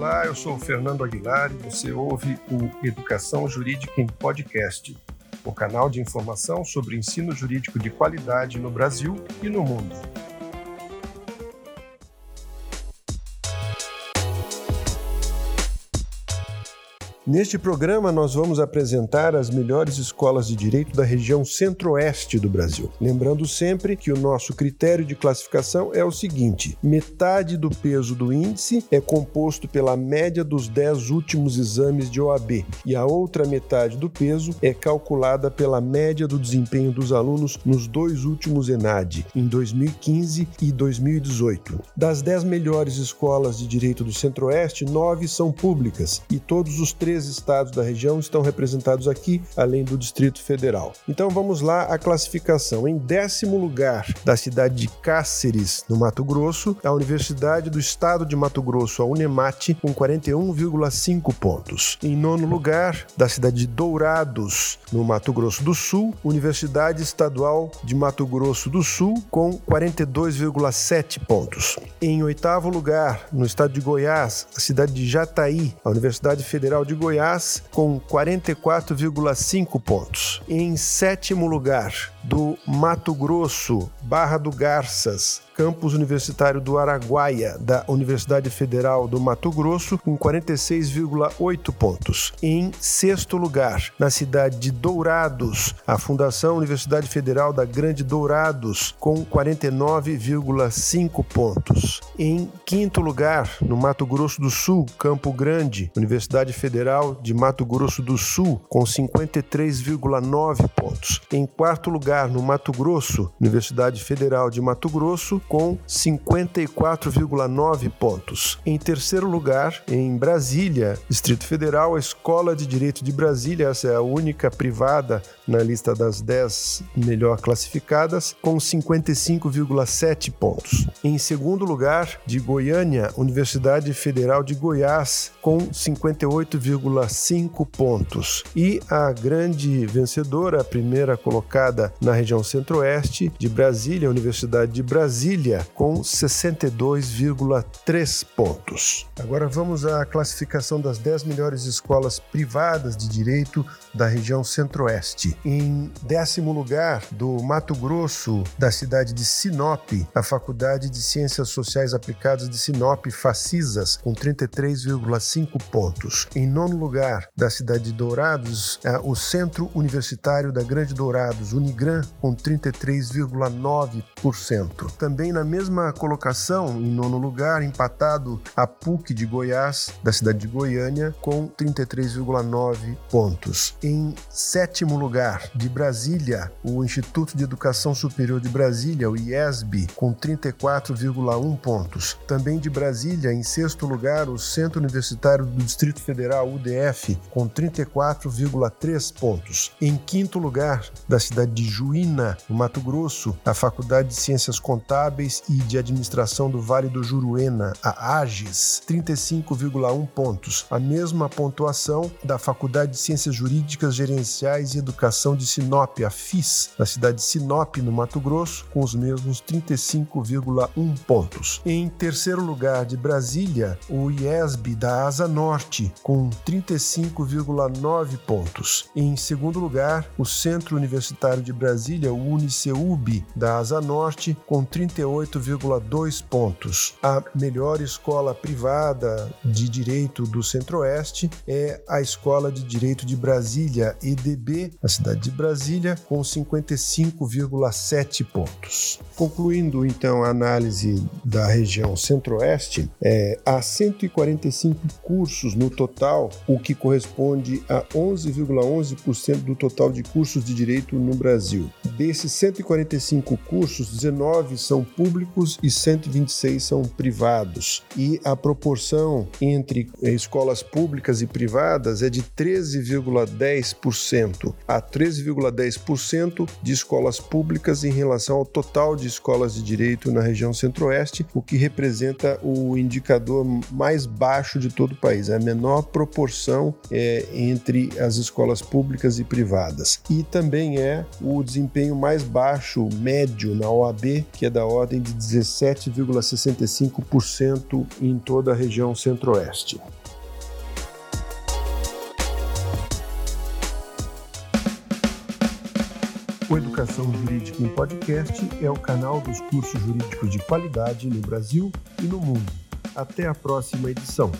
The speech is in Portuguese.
Olá, eu sou o Fernando Aguilar e você ouve o Educação Jurídica em Podcast, o canal de informação sobre ensino jurídico de qualidade no Brasil e no mundo. Neste programa, nós vamos apresentar as melhores escolas de direito da região centro-oeste do Brasil. Lembrando sempre que o nosso critério de classificação é o seguinte: metade do peso do índice é composto pela média dos 10 últimos exames de OAB, e a outra metade do peso é calculada pela média do desempenho dos alunos nos dois últimos ENAD, em 2015 e 2018. Das 10 melhores escolas de direito do centro-oeste, nove são públicas e todos os três três estados da região estão representados aqui, além do Distrito Federal. Então vamos lá a classificação. Em décimo lugar da cidade de Cáceres, no Mato Grosso, a Universidade do Estado de Mato Grosso, a Unemate, com 41,5 pontos. Em nono lugar, da cidade de Dourados, no Mato Grosso do Sul, Universidade Estadual de Mato Grosso do Sul, com 42,7 pontos. Em oitavo lugar, no estado de Goiás, a cidade de Jataí, a Universidade Federal de Goiás com 44,5 pontos. Em sétimo lugar, do Mato Grosso, Barra do Garças, campus universitário do Araguaia, da Universidade Federal do Mato Grosso, com 46,8 pontos. Em sexto lugar, na cidade de Dourados, a Fundação Universidade Federal da Grande Dourados, com 49,5 pontos. Em quinto lugar, no Mato Grosso do Sul, Campo Grande, Universidade Federal de Mato Grosso do Sul, com 53,9 pontos. Em quarto lugar, no Mato Grosso, Universidade Federal de Mato Grosso, com 54,9 pontos. Em terceiro lugar, em Brasília, Distrito Federal, a Escola de Direito de Brasília, essa é a única privada na lista das 10 melhor classificadas, com 55,7 pontos. Em segundo lugar, de Goiânia, Universidade Federal de Goiás, com 58,5 pontos. E a grande vencedora, a primeira colocada na região centro-oeste de Brasília, Universidade de Brasília, com 62,3 pontos. Agora vamos à classificação das 10 melhores escolas privadas de direito da região Centro-Oeste. Em décimo lugar, do Mato Grosso, da cidade de Sinop, a Faculdade de Ciências Sociais Aplicadas de Sinop, Facisas, com 33,5 pontos. Em nono lugar, da cidade de Dourados, o Centro Universitário da Grande Dourados, Unigran, com 33,9%. Também na mesma colocação, em nono lugar, empatado a PUC de Goiás, da cidade de Goiânia, com 33,9 pontos. Em sétimo lugar, de Brasília, o Instituto de Educação Superior de Brasília, o IESB, com 34,1 pontos. Também de Brasília, em sexto lugar, o Centro Universitário do Distrito Federal, UDF, com 34,3 pontos. Em quinto lugar, da cidade de Juína, no Mato Grosso, a Faculdade de Ciências Contábeis e de Administração do Vale do Juruena, a AGES, 35,1 pontos, a mesma pontuação da Faculdade de Ciências Jurídicas, Gerenciais e Educação de Sinop, a FIS, na cidade de Sinop, no Mato Grosso, com os mesmos 35,1 pontos. Em terceiro lugar, de Brasília, o IESB da Asa Norte, com 35,9 pontos. Em segundo lugar, o Centro Universitário de Brasília, o UniCeub da Asa Norte, com 38 38,2 pontos. A melhor escola privada de direito do Centro-Oeste é a Escola de Direito de Brasília, EDB, a cidade de Brasília, com 55,7 pontos. Concluindo então a análise da região Centro-Oeste, é, há 145 cursos no total, o que corresponde a 11,11% do total de cursos de direito no Brasil. Desses 145 cursos, 19 são públicos e 126 são privados. E a proporção entre escolas públicas e privadas é de 13,10% a 13,10% de escolas públicas em relação ao total de escolas de direito na região Centro-Oeste, o que representa o indicador mais baixo de todo o país, é a menor proporção é, entre as escolas públicas e privadas. E também é o desempenho mais baixo, médio, na OAB, que é da ordem de 17,65% em toda a região centro-oeste. O Educação Jurídica em Podcast é o canal dos cursos jurídicos de qualidade no Brasil e no mundo. Até a próxima edição.